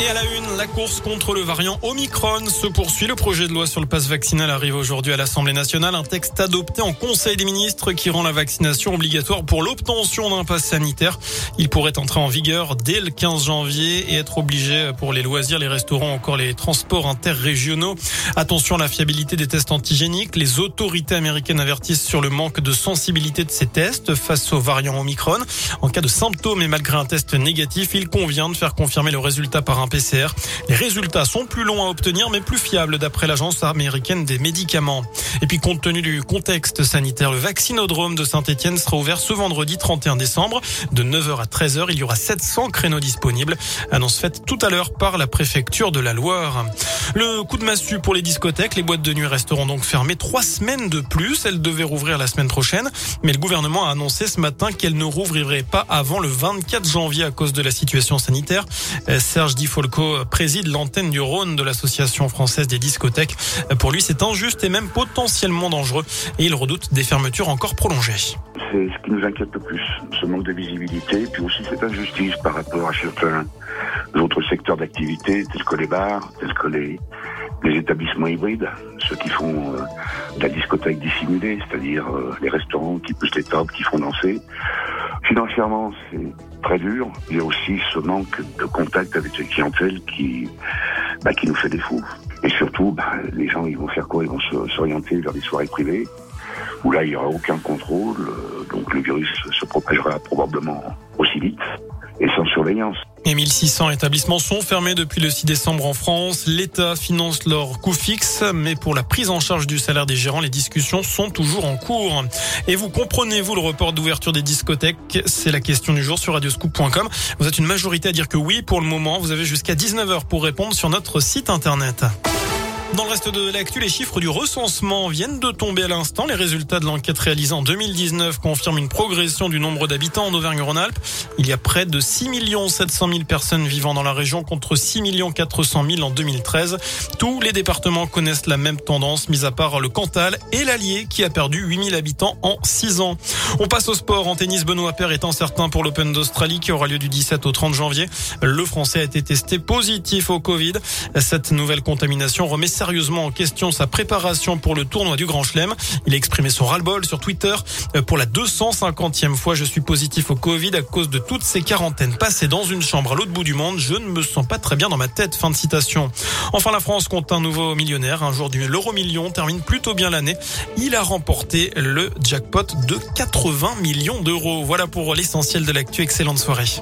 Et à la une, la course contre le variant Omicron se poursuit. Le projet de loi sur le passe vaccinal arrive aujourd'hui à l'Assemblée nationale. Un texte adopté en Conseil des ministres qui rend la vaccination obligatoire pour l'obtention d'un passe sanitaire. Il pourrait entrer en vigueur dès le 15 janvier et être obligé pour les loisirs, les restaurants, encore les transports interrégionaux. Attention à la fiabilité des tests antigéniques. Les autorités américaines avertissent sur le manque de sensibilité de ces tests face au variant Omicron. En cas de symptômes et malgré un test négatif, il convient de faire confirmer le résultat par un PCR. Les résultats sont plus longs à obtenir mais plus fiables d'après l'agence américaine des médicaments. Et puis compte tenu du contexte sanitaire, le vaccinodrome de Saint-Etienne sera ouvert ce vendredi 31 décembre de 9h à 13h. Il y aura 700 créneaux disponibles. Annonce faite tout à l'heure par la préfecture de la Loire. Le coup de massue pour les discothèques. Les boîtes de nuit resteront donc fermées trois semaines de plus. Elles devaient rouvrir la semaine prochaine. Mais le gouvernement a annoncé ce matin qu'elles ne rouvriraient pas avant le 24 janvier à cause de la situation sanitaire. Euh, Serge Difolco préside l'antenne du Rhône de l'Association française des discothèques. Pour lui, c'est injuste et même potentiellement dangereux. Et il redoute des fermetures encore prolongées. C'est ce qui nous inquiète le plus, ce manque de visibilité, puis aussi cette injustice par rapport à certains autres secteurs d'activité, tels que les bars, tels que les, les établissements hybrides, ceux qui font euh, de la discothèque dissimulée, c'est-à-dire euh, les restaurants qui poussent les tables, qui font danser. Financièrement, c'est très dur. Il y a aussi ce manque de contact avec les clientèles qui, bah, qui nous fait défaut. Et surtout, bah, les gens, ils vont faire quoi? Ils vont s'orienter vers des soirées privées, où là, il n'y aura aucun contrôle. Donc le virus se propagera probablement aussi vite et sans surveillance. Et 1600 établissements sont fermés depuis le 6 décembre en France. L'État finance leur coût fixe, mais pour la prise en charge du salaire des gérants, les discussions sont toujours en cours. Et vous comprenez-vous le report d'ouverture des discothèques? C'est la question du jour sur radioscoop.com. Vous êtes une majorité à dire que oui pour le moment. Vous avez jusqu'à 19h pour répondre sur notre site internet. Dans le reste de l'actu, les chiffres du recensement viennent de tomber à l'instant. Les résultats de l'enquête réalisée en 2019 confirment une progression du nombre d'habitants en Auvergne-Rhône-Alpes. Il y a près de 6 700 000 personnes vivant dans la région contre 6 400 000 en 2013. Tous les départements connaissent la même tendance, mis à part le Cantal et l'Allier qui a perdu 8 000 habitants en 6 ans. On passe au sport. En tennis, Benoît Paire étant certain pour l'Open d'Australie qui aura lieu du 17 au 30 janvier. Le Français a été testé positif au Covid. Cette nouvelle contamination remet sérieusement en question sa préparation pour le tournoi du Grand Chelem. Il a exprimé son ras-le-bol sur Twitter. Euh, pour la 250e fois, je suis positif au Covid à cause de toutes ces quarantaines passées dans une chambre à l'autre bout du monde. Je ne me sens pas très bien dans ma tête. Fin de citation. Enfin, la France compte un nouveau millionnaire. Un jour du l'euro million termine plutôt bien l'année. Il a remporté le jackpot de 80 millions d'euros. Voilà pour l'essentiel de l'actu. Excellente soirée.